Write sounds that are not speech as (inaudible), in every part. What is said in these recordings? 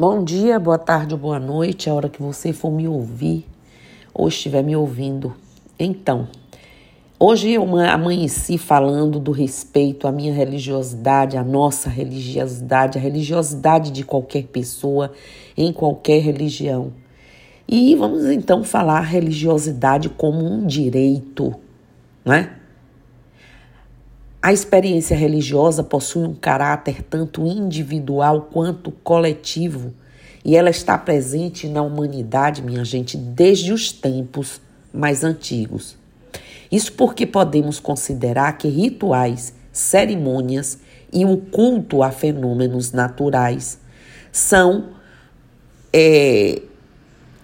Bom dia, boa tarde ou boa noite, a hora que você for me ouvir ou estiver me ouvindo. Então, hoje eu amanheci falando do respeito à minha religiosidade, à nossa religiosidade, à religiosidade de qualquer pessoa em qualquer religião. E vamos então falar religiosidade como um direito, não é? A experiência religiosa possui um caráter tanto individual quanto coletivo e ela está presente na humanidade, minha gente, desde os tempos mais antigos. Isso porque podemos considerar que rituais, cerimônias e o culto a fenômenos naturais são é,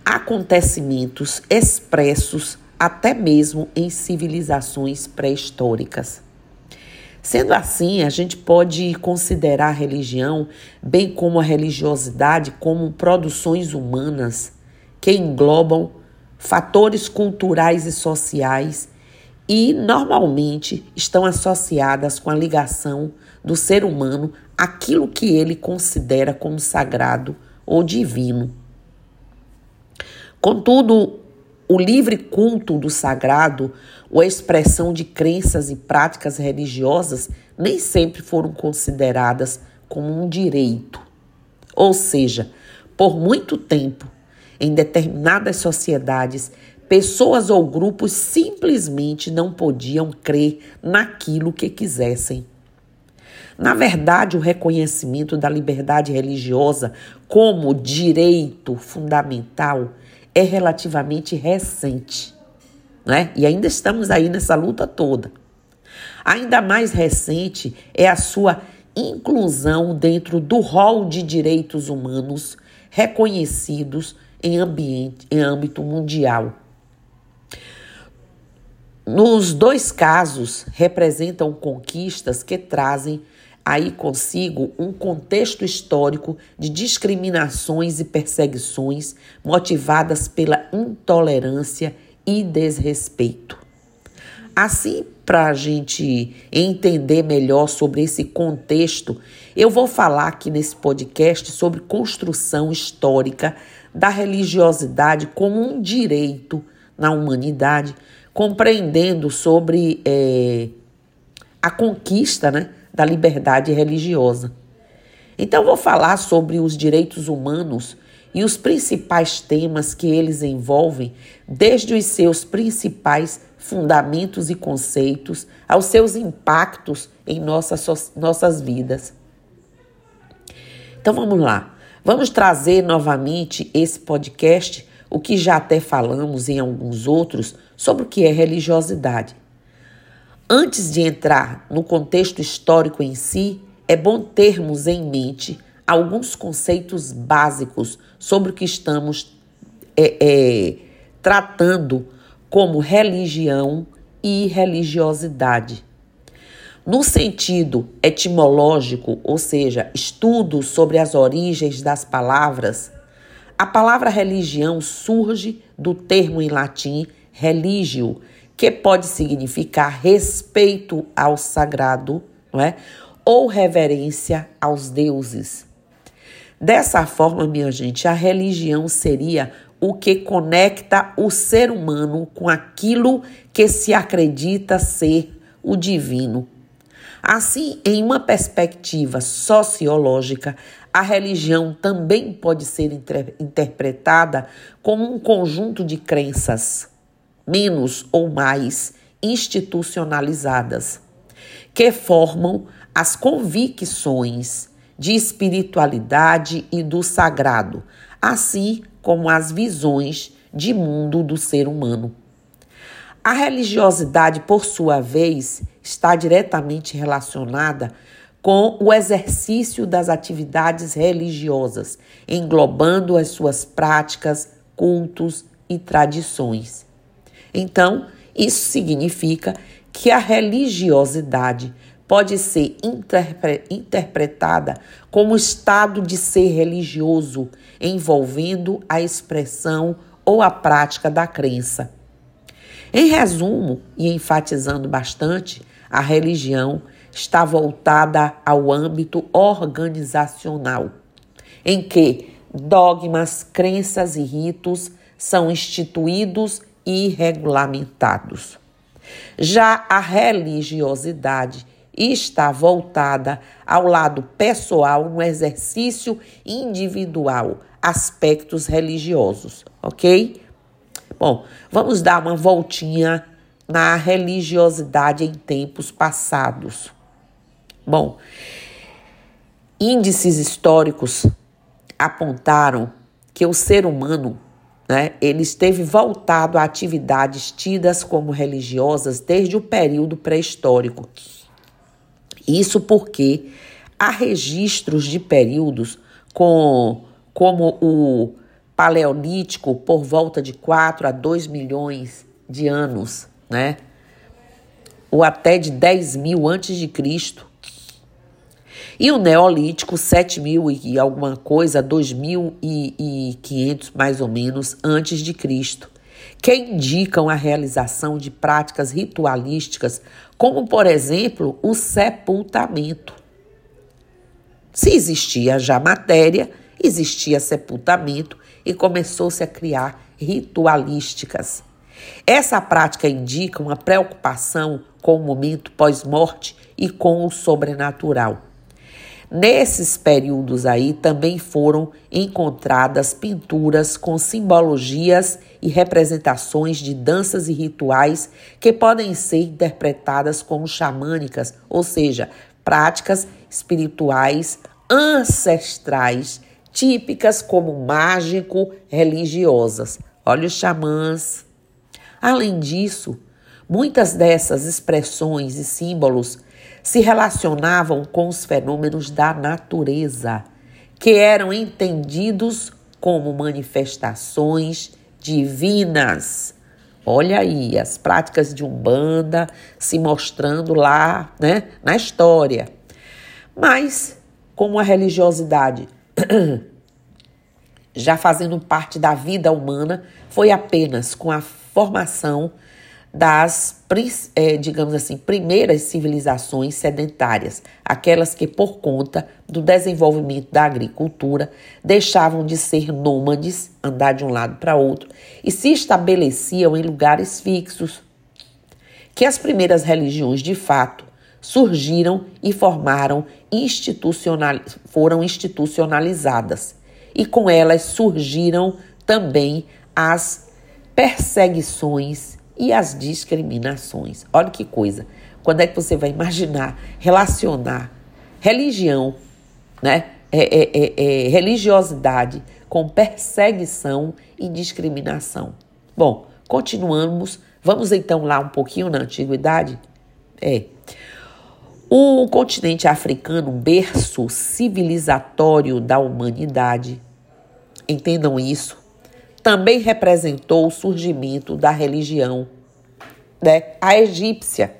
acontecimentos expressos até mesmo em civilizações pré-históricas. Sendo assim, a gente pode considerar a religião, bem como a religiosidade, como produções humanas que englobam fatores culturais e sociais e normalmente estão associadas com a ligação do ser humano àquilo que ele considera como sagrado ou divino. Contudo, o livre culto do sagrado ou a expressão de crenças e práticas religiosas nem sempre foram consideradas como um direito. Ou seja, por muito tempo, em determinadas sociedades, pessoas ou grupos simplesmente não podiam crer naquilo que quisessem. Na verdade, o reconhecimento da liberdade religiosa como direito fundamental é relativamente recente, né? E ainda estamos aí nessa luta toda. Ainda mais recente é a sua inclusão dentro do rol de direitos humanos reconhecidos em, ambiente, em âmbito mundial. Nos dois casos, representam conquistas que trazem aí consigo um contexto histórico de discriminações e perseguições motivadas pela intolerância e desrespeito. Assim, para a gente entender melhor sobre esse contexto, eu vou falar aqui nesse podcast sobre construção histórica da religiosidade como um direito na humanidade, compreendendo sobre é, a conquista, né? da liberdade religiosa. Então, vou falar sobre os direitos humanos e os principais temas que eles envolvem, desde os seus principais fundamentos e conceitos aos seus impactos em nossas, nossas vidas. Então vamos lá. Vamos trazer novamente esse podcast, o que já até falamos em alguns outros, sobre o que é religiosidade. Antes de entrar no contexto histórico em si, é bom termos em mente alguns conceitos básicos sobre o que estamos é, é, tratando como religião e religiosidade. No sentido etimológico, ou seja, estudo sobre as origens das palavras, a palavra religião surge do termo em latim religio, que pode significar respeito ao sagrado, não é? Ou reverência aos deuses. Dessa forma, minha gente, a religião seria o que conecta o ser humano com aquilo que se acredita ser o divino. Assim, em uma perspectiva sociológica, a religião também pode ser interpretada como um conjunto de crenças menos ou mais institucionalizadas, que formam as convicções de espiritualidade e do sagrado, assim como as visões de mundo do ser humano. A religiosidade, por sua vez, está diretamente relacionada com o exercício das atividades religiosas, englobando as suas práticas, cultos e tradições. Então, isso significa que a religiosidade pode ser interpre interpretada como estado de ser religioso, envolvendo a expressão ou a prática da crença. Em resumo, e enfatizando bastante, a religião está voltada ao âmbito organizacional, em que dogmas, crenças e ritos são instituídos e regulamentados. Já a religiosidade está voltada ao lado pessoal no exercício individual, aspectos religiosos, ok? Bom, vamos dar uma voltinha na religiosidade em tempos passados. Bom, índices históricos apontaram que o ser humano né, ele esteve voltado a atividades tidas como religiosas desde o período pré-histórico. Isso porque há registros de períodos com, como o Paleolítico, por volta de 4 a 2 milhões de anos, né? Ou até de 10 mil antes de Cristo. E o Neolítico, 7 mil e alguma coisa, 2.500 mais ou menos antes de Cristo, que indicam a realização de práticas ritualísticas, como por exemplo o sepultamento. Se existia já matéria, existia sepultamento e começou-se a criar ritualísticas. Essa prática indica uma preocupação com o momento pós-morte e com o sobrenatural. Nesses períodos aí também foram encontradas pinturas com simbologias e representações de danças e rituais que podem ser interpretadas como xamânicas, ou seja, práticas espirituais ancestrais típicas como mágico religiosas. Olha os xamãs. Além disso, muitas dessas expressões e símbolos se relacionavam com os fenômenos da natureza, que eram entendidos como manifestações divinas. Olha aí as práticas de Umbanda se mostrando lá, né, na história. Mas como a religiosidade (clears throat) já fazendo parte da vida humana, foi apenas com a formação das, é, digamos assim, primeiras civilizações sedentárias, aquelas que, por conta do desenvolvimento da agricultura, deixavam de ser nômades, andar de um lado para outro, e se estabeleciam em lugares fixos. Que as primeiras religiões, de fato, surgiram e formaram institucional, foram institucionalizadas. E com elas surgiram também as perseguições e as discriminações. Olha que coisa. Quando é que você vai imaginar, relacionar religião, né? É, é, é, é, religiosidade com perseguição e discriminação. Bom, continuamos. Vamos então lá um pouquinho na antiguidade? É. O continente africano, berço civilizatório da humanidade, entendam isso, também representou o surgimento da religião, né? a egípcia.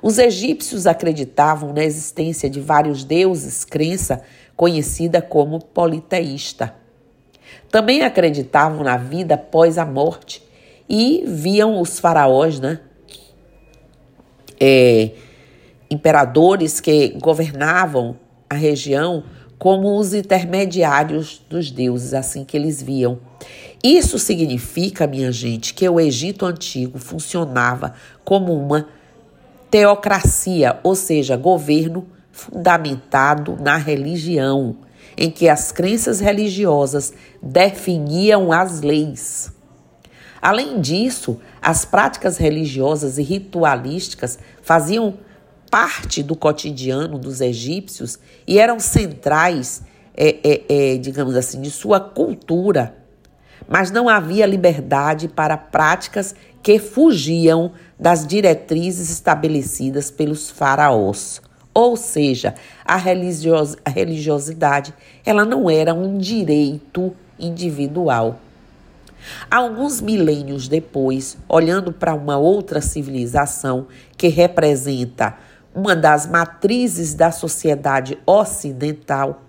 Os egípcios acreditavam na existência de vários deuses, crença conhecida como politeísta. Também acreditavam na vida após a morte e viam os faraós, né? É, imperadores que governavam a região como os intermediários dos deuses, assim que eles viam. Isso significa, minha gente, que o Egito antigo funcionava como uma teocracia, ou seja, governo fundamentado na religião, em que as crenças religiosas definiam as leis. Além disso, as práticas religiosas e ritualísticas faziam parte do cotidiano dos egípcios e eram centrais, é, é, é, digamos assim, de sua cultura. Mas não havia liberdade para práticas que fugiam das diretrizes estabelecidas pelos faraós. Ou seja, a, religios, a religiosidade ela não era um direito individual. Alguns milênios depois, olhando para uma outra civilização que representa uma das matrizes da sociedade ocidental,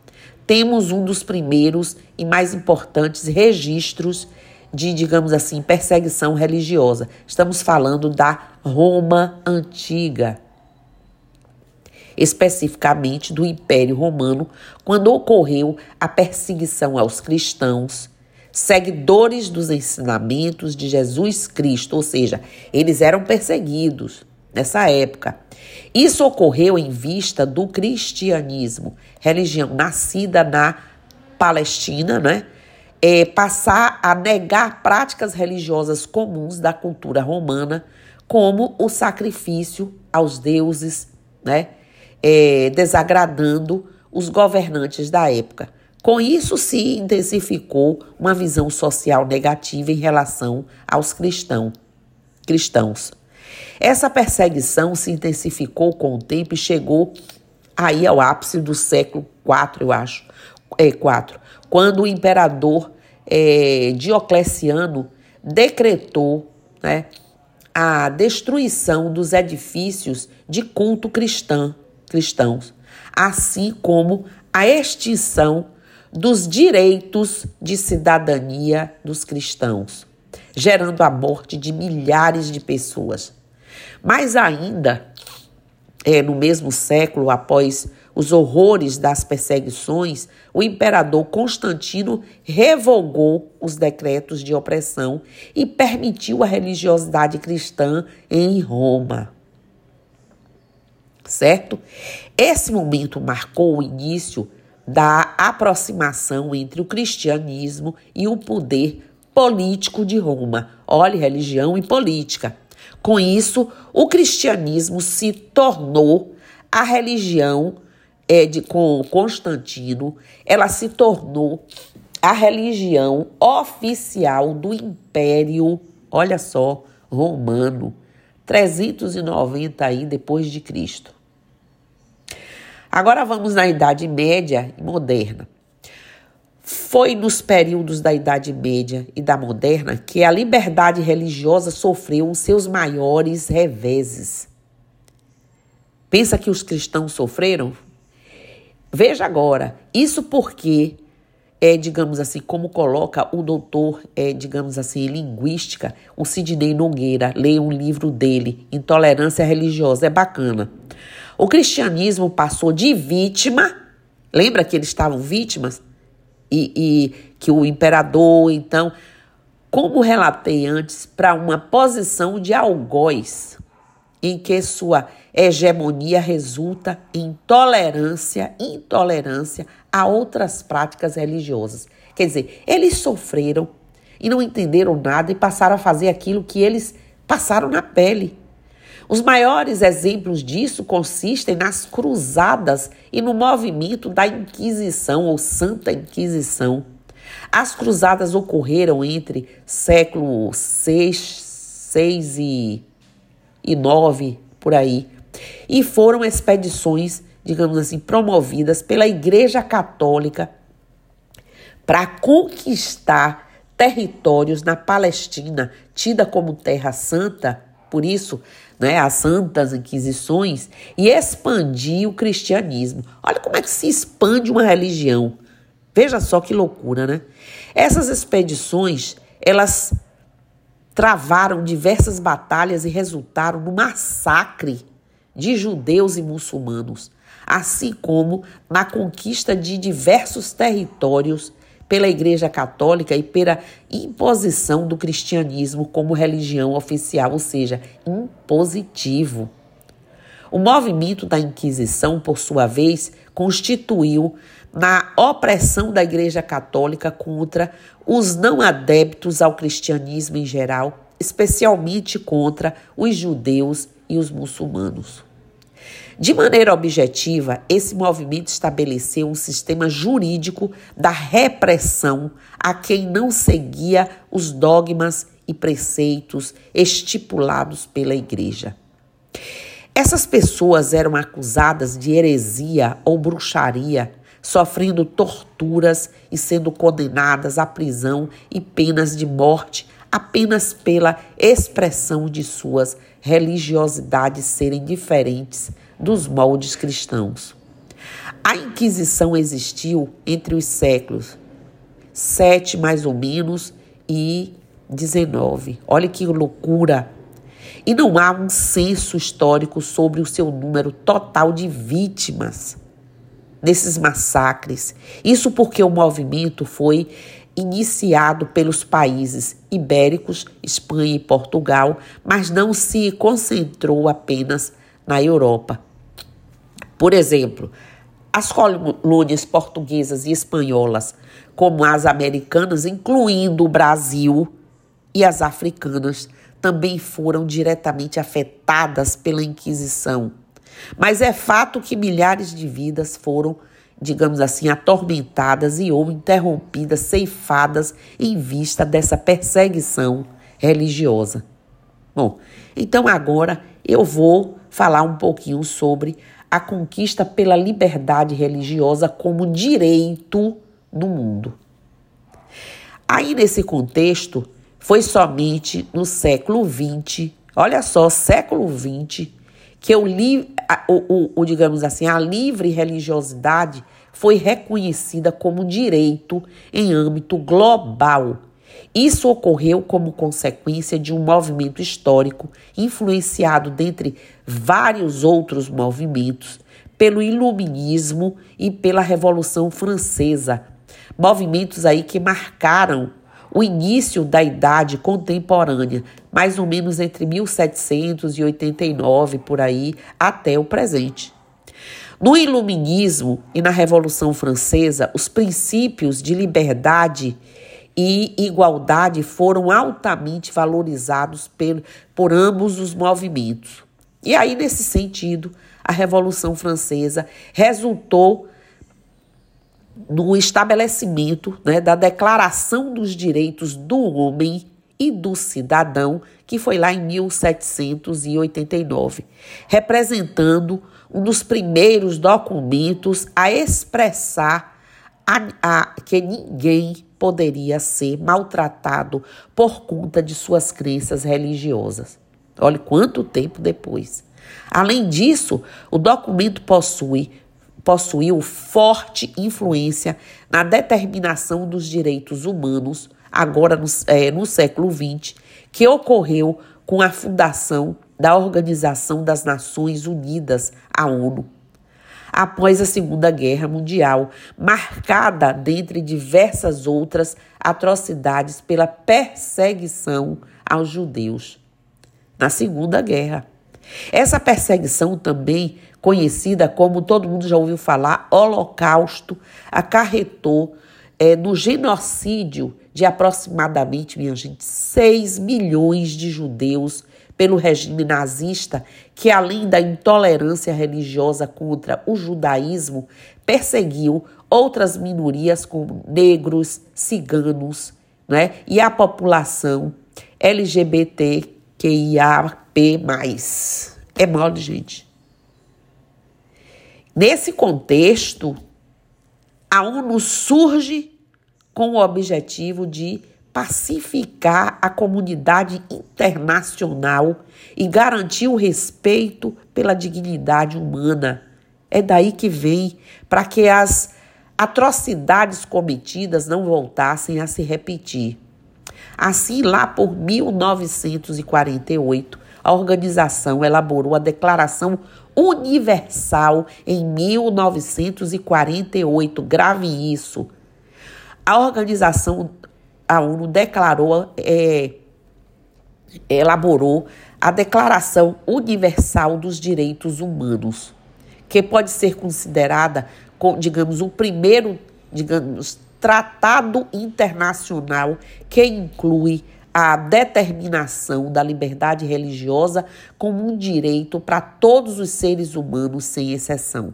temos um dos primeiros e mais importantes registros de, digamos assim, perseguição religiosa. Estamos falando da Roma antiga. especificamente do Império Romano, quando ocorreu a perseguição aos cristãos, seguidores dos ensinamentos de Jesus Cristo, ou seja, eles eram perseguidos nessa época. Isso ocorreu em vista do cristianismo, religião nascida na Palestina, né? É, passar a negar práticas religiosas comuns da cultura romana, como o sacrifício aos deuses, né? É, desagradando os governantes da época. Com isso, se intensificou uma visão social negativa em relação aos cristão, cristãos. Essa perseguição se intensificou com o tempo e chegou aí ao ápice do século IV, eu acho, é, IV, quando o imperador é, Diocleciano decretou né, a destruição dos edifícios de culto cristão, cristãos, assim como a extinção dos direitos de cidadania dos cristãos, gerando a morte de milhares de pessoas. Mais ainda, é, no mesmo século, após os horrores das perseguições, o imperador Constantino revogou os decretos de opressão e permitiu a religiosidade cristã em Roma. Certo? Esse momento marcou o início da aproximação entre o cristianismo e o poder político de Roma. Olhe, religião e política. Com isso, o cristianismo se tornou a religião é, de, com Constantino, ela se tornou a religião oficial do Império, olha só, romano, 390 aí depois de Cristo. Agora vamos na Idade Média e Moderna. Foi nos períodos da Idade Média e da Moderna que a liberdade religiosa sofreu os seus maiores reveses. Pensa que os cristãos sofreram? Veja agora, isso porque é, digamos assim, como coloca o doutor, é, digamos assim, em linguística, o Sidney Nogueira, leia um livro dele, Intolerância Religiosa, é bacana. O cristianismo passou de vítima, lembra que eles estavam vítimas? E, e que o imperador, então, como relatei antes, para uma posição de algoz, em que sua hegemonia resulta em tolerância, intolerância a outras práticas religiosas. Quer dizer, eles sofreram e não entenderam nada e passaram a fazer aquilo que eles passaram na pele. Os maiores exemplos disso consistem nas cruzadas e no movimento da Inquisição ou Santa Inquisição. As cruzadas ocorreram entre século 6, 6 e, e 9, por aí, e foram expedições, digamos assim, promovidas pela Igreja Católica para conquistar territórios na Palestina, tida como Terra Santa, por isso né, as santas inquisições e expandir o cristianismo. Olha como é que se expande uma religião. Veja só que loucura, né? Essas expedições, elas travaram diversas batalhas e resultaram no massacre de judeus e muçulmanos, assim como na conquista de diversos territórios pela Igreja Católica e pela imposição do cristianismo como religião oficial, ou seja, impositivo. O movimento da Inquisição, por sua vez, constituiu na opressão da Igreja Católica contra os não adeptos ao cristianismo em geral, especialmente contra os judeus e os muçulmanos. De maneira objetiva, esse movimento estabeleceu um sistema jurídico da repressão a quem não seguia os dogmas e preceitos estipulados pela Igreja. Essas pessoas eram acusadas de heresia ou bruxaria, sofrendo torturas e sendo condenadas à prisão e penas de morte apenas pela expressão de suas religiosidades serem diferentes dos moldes cristãos. A Inquisição existiu entre os séculos 7 mais ou menos e 19. Olha que loucura! e não há um censo histórico sobre o seu número total de vítimas desses massacres. Isso porque o movimento foi iniciado pelos países ibéricos, Espanha e Portugal, mas não se concentrou apenas na Europa. Por exemplo, as colônias portuguesas e espanholas, como as americanas, incluindo o Brasil, e as africanas, também foram diretamente afetadas pela Inquisição. Mas é fato que milhares de vidas foram, digamos assim, atormentadas e ou interrompidas, ceifadas em vista dessa perseguição religiosa. Bom, então agora eu vou falar um pouquinho sobre a conquista pela liberdade religiosa como direito no mundo. Aí, nesse contexto, foi somente no século XX, olha só, século XX, que o, o, o, digamos assim, a livre religiosidade foi reconhecida como direito em âmbito global. Isso ocorreu como consequência de um movimento histórico influenciado, dentre vários outros movimentos, pelo Iluminismo e pela Revolução Francesa. Movimentos aí que marcaram o início da Idade Contemporânea, mais ou menos entre 1789 por aí até o presente. No Iluminismo e na Revolução Francesa, os princípios de liberdade e igualdade foram altamente valorizados por, por ambos os movimentos. E aí, nesse sentido, a Revolução Francesa resultou no estabelecimento né, da Declaração dos Direitos do Homem e do Cidadão, que foi lá em 1789, representando um dos primeiros documentos a expressar a, a, que ninguém poderia ser maltratado por conta de suas crenças religiosas. Olhe quanto tempo depois. Além disso, o documento possui possuiu forte influência na determinação dos direitos humanos, agora no, é, no século XX, que ocorreu com a fundação da Organização das Nações Unidas, a ONU, após a Segunda Guerra Mundial, marcada dentre diversas outras atrocidades pela perseguição aos judeus. Na Segunda Guerra. Essa perseguição também conhecida como todo mundo já ouviu falar, Holocausto, acarretou é, no genocídio de aproximadamente, minha gente, 6 milhões de judeus pelo regime nazista, que além da intolerância religiosa contra o judaísmo, perseguiu outras minorias como negros, ciganos, né, e a população LGBTQIAP+. É mole, gente. Nesse contexto, a ONU surge com o objetivo de pacificar a comunidade internacional e garantir o respeito pela dignidade humana. É daí que vem para que as atrocidades cometidas não voltassem a se repetir. Assim, lá por 1948, a organização elaborou a Declaração Universal em 1948. Grave isso. A organização, a ONU declarou, é, elaborou a Declaração Universal dos Direitos Humanos, que pode ser considerada, digamos, o primeiro, digamos, tratado internacional que inclui a determinação da liberdade religiosa como um direito para todos os seres humanos, sem exceção.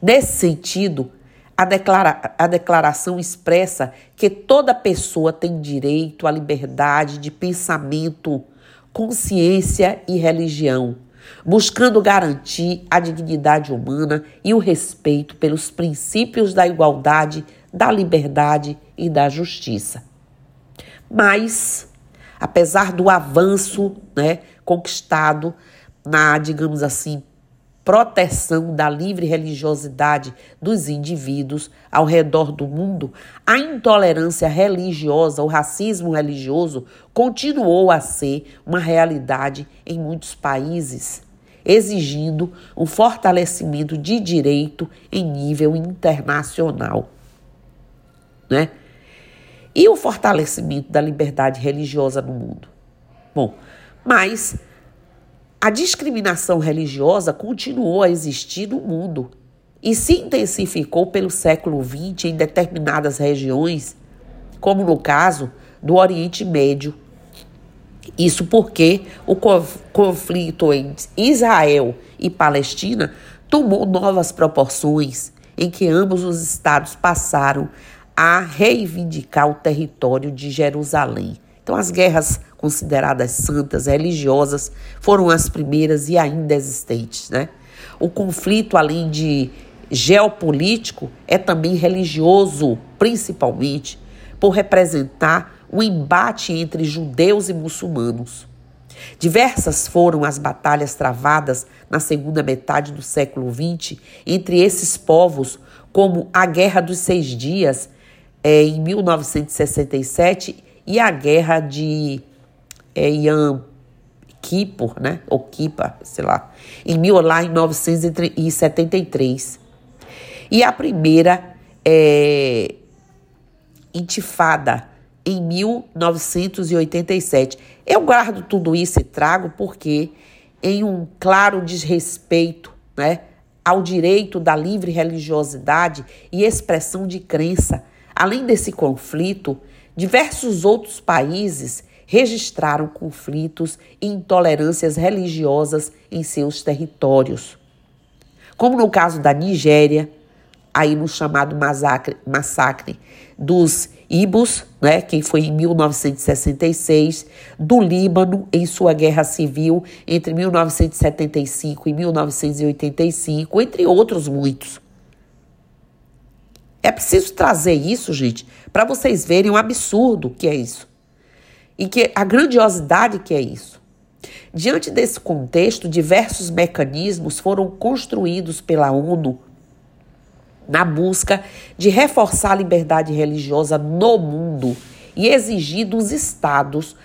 Nesse sentido, a, declara a declaração expressa que toda pessoa tem direito à liberdade de pensamento, consciência e religião, buscando garantir a dignidade humana e o respeito pelos princípios da igualdade, da liberdade e da justiça. Mas apesar do avanço né, conquistado na, digamos assim, proteção da livre religiosidade dos indivíduos ao redor do mundo, a intolerância religiosa, o racismo religioso continuou a ser uma realidade em muitos países, exigindo um fortalecimento de direito em nível internacional. Né? E o fortalecimento da liberdade religiosa no mundo? Bom, mas a discriminação religiosa continuou a existir no mundo e se intensificou pelo século XX em determinadas regiões, como no caso do Oriente Médio. Isso porque o conflito entre Israel e Palestina tomou novas proporções, em que ambos os estados passaram a reivindicar o território de Jerusalém. Então, as guerras consideradas santas, religiosas, foram as primeiras e ainda existentes. Né? O conflito, além de geopolítico, é também religioso, principalmente por representar um embate entre judeus e muçulmanos. Diversas foram as batalhas travadas na segunda metade do século XX entre esses povos, como a Guerra dos Seis Dias, é, em 1967, e a Guerra de é, Yom Kippur, né? Ou Kippur, sei lá, em mil, lá em 973. E a primeira é, intifada em 1987. Eu guardo tudo isso e trago porque em um claro desrespeito, né, ao direito da livre religiosidade e expressão de crença. Além desse conflito, diversos outros países registraram conflitos e intolerâncias religiosas em seus territórios. Como no caso da Nigéria, aí no chamado massacre, massacre dos Ibos, né, que foi em 1966, do Líbano em sua guerra civil entre 1975 e 1985, entre outros muitos. É preciso trazer isso, gente, para vocês verem o absurdo que é isso e que a grandiosidade que é isso. Diante desse contexto, diversos mecanismos foram construídos pela ONU na busca de reforçar a liberdade religiosa no mundo e exigir dos estados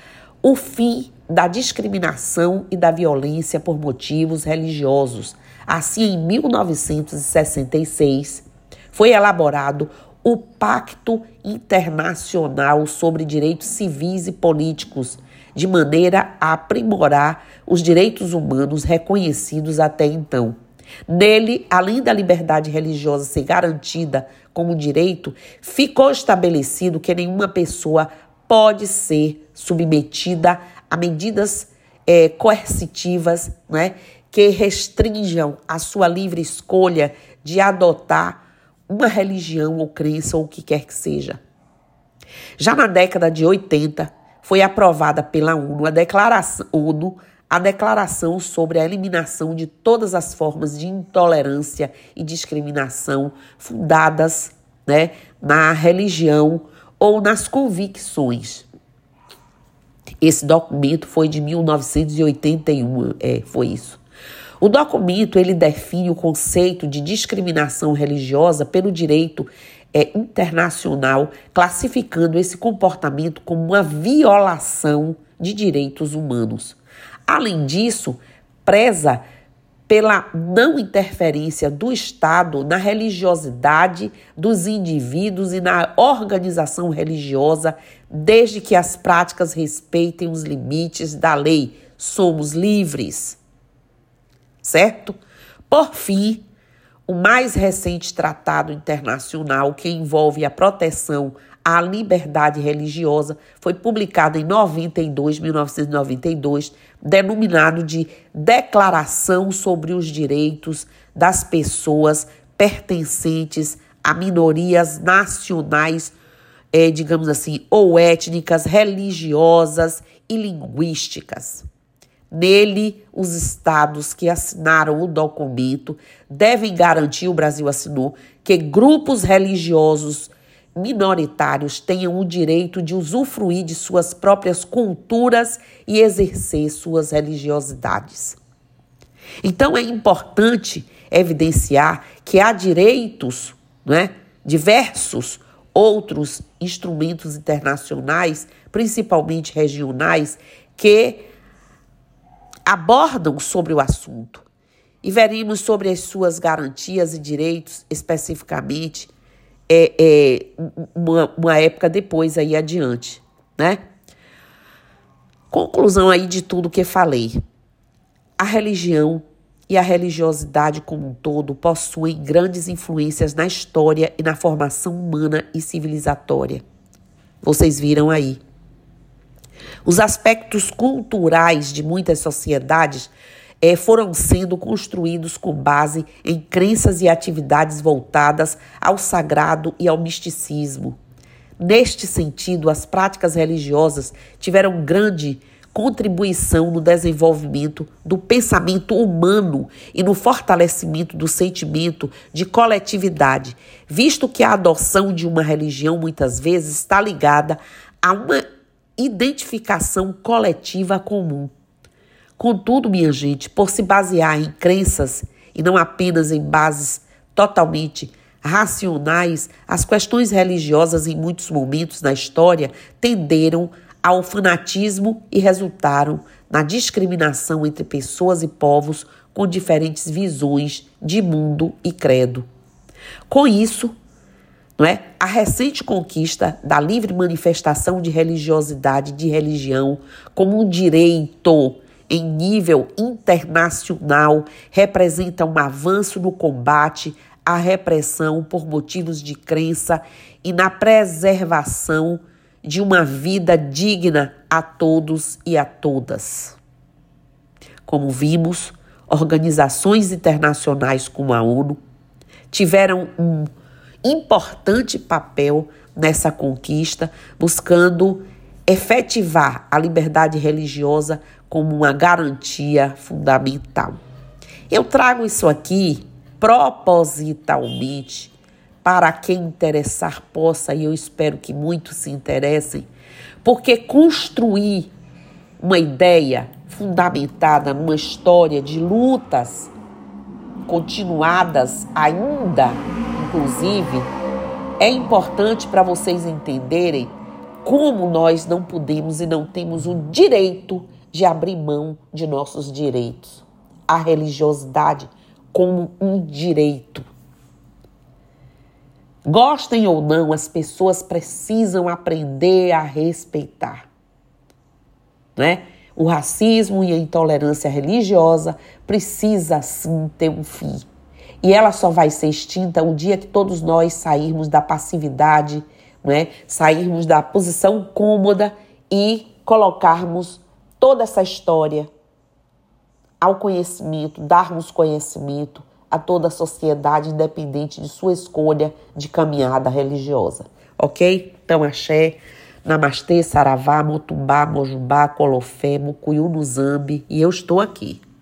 o fim da discriminação e da violência por motivos religiosos. Assim, em 1966, foi elaborado o Pacto Internacional sobre Direitos Civis e Políticos, de maneira a aprimorar os direitos humanos reconhecidos até então. Nele, além da liberdade religiosa ser garantida como direito, ficou estabelecido que nenhuma pessoa pode ser submetida a medidas é, coercitivas né, que restringam a sua livre escolha de adotar uma religião ou crença ou o que quer que seja. Já na década de 80, foi aprovada pela ONU a declaração, ONU a declaração sobre a eliminação de todas as formas de intolerância e discriminação fundadas né, na religião ou nas convicções. Esse documento foi de 1981, é, foi isso. O documento ele define o conceito de discriminação religiosa pelo direito é, internacional, classificando esse comportamento como uma violação de direitos humanos. Além disso, preza pela não interferência do Estado na religiosidade dos indivíduos e na organização religiosa, desde que as práticas respeitem os limites da lei. Somos livres certo? Por fim, o mais recente tratado internacional que envolve a proteção à liberdade religiosa foi publicado em 92, 1992, denominado de Declaração sobre os Direitos das Pessoas Pertencentes a Minorias Nacionais, é, digamos assim, ou étnicas, religiosas e linguísticas. Nele, os estados que assinaram o documento devem garantir, o Brasil assinou, que grupos religiosos minoritários tenham o direito de usufruir de suas próprias culturas e exercer suas religiosidades. Então é importante evidenciar que há direitos, né, diversos outros instrumentos internacionais, principalmente regionais, que abordam sobre o assunto. E veremos sobre as suas garantias e direitos especificamente é, é, uma, uma época depois aí adiante, né? Conclusão aí de tudo que falei. A religião e a religiosidade como um todo possuem grandes influências na história e na formação humana e civilizatória. Vocês viram aí. Os aspectos culturais de muitas sociedades é, foram sendo construídos com base em crenças e atividades voltadas ao sagrado e ao misticismo. Neste sentido, as práticas religiosas tiveram grande contribuição no desenvolvimento do pensamento humano e no fortalecimento do sentimento de coletividade, visto que a adoção de uma religião muitas vezes está ligada a uma identificação coletiva comum. Contudo, minha gente, por se basear em crenças e não apenas em bases totalmente racionais, as questões religiosas em muitos momentos na história tenderam ao fanatismo e resultaram na discriminação entre pessoas e povos com diferentes visões de mundo e credo. Com isso, não é? A recente conquista da livre manifestação de religiosidade de religião como um direito em nível internacional representa um avanço no combate à repressão por motivos de crença e na preservação de uma vida digna a todos e a todas. Como vimos, organizações internacionais como a ONU tiveram um importante papel nessa conquista, buscando efetivar a liberdade religiosa como uma garantia fundamental. Eu trago isso aqui propositalmente para quem interessar possa, e eu espero que muitos se interessem, porque construir uma ideia fundamentada numa história de lutas continuadas ainda, inclusive, é importante para vocês entenderem como nós não podemos e não temos o direito de abrir mão de nossos direitos. A religiosidade como um direito. Gostem ou não, as pessoas precisam aprender a respeitar. Né? O racismo e a intolerância religiosa precisa sim ter um fim. E ela só vai ser extinta o dia que todos nós sairmos da passividade, né? sairmos da posição cômoda e colocarmos toda essa história ao conhecimento, darmos conhecimento a toda a sociedade, independente de sua escolha de caminhada religiosa. Ok? Então, axé, namastê, saravá, motumbá, mojubá, colofé, mucuyu no zambi, e eu estou aqui.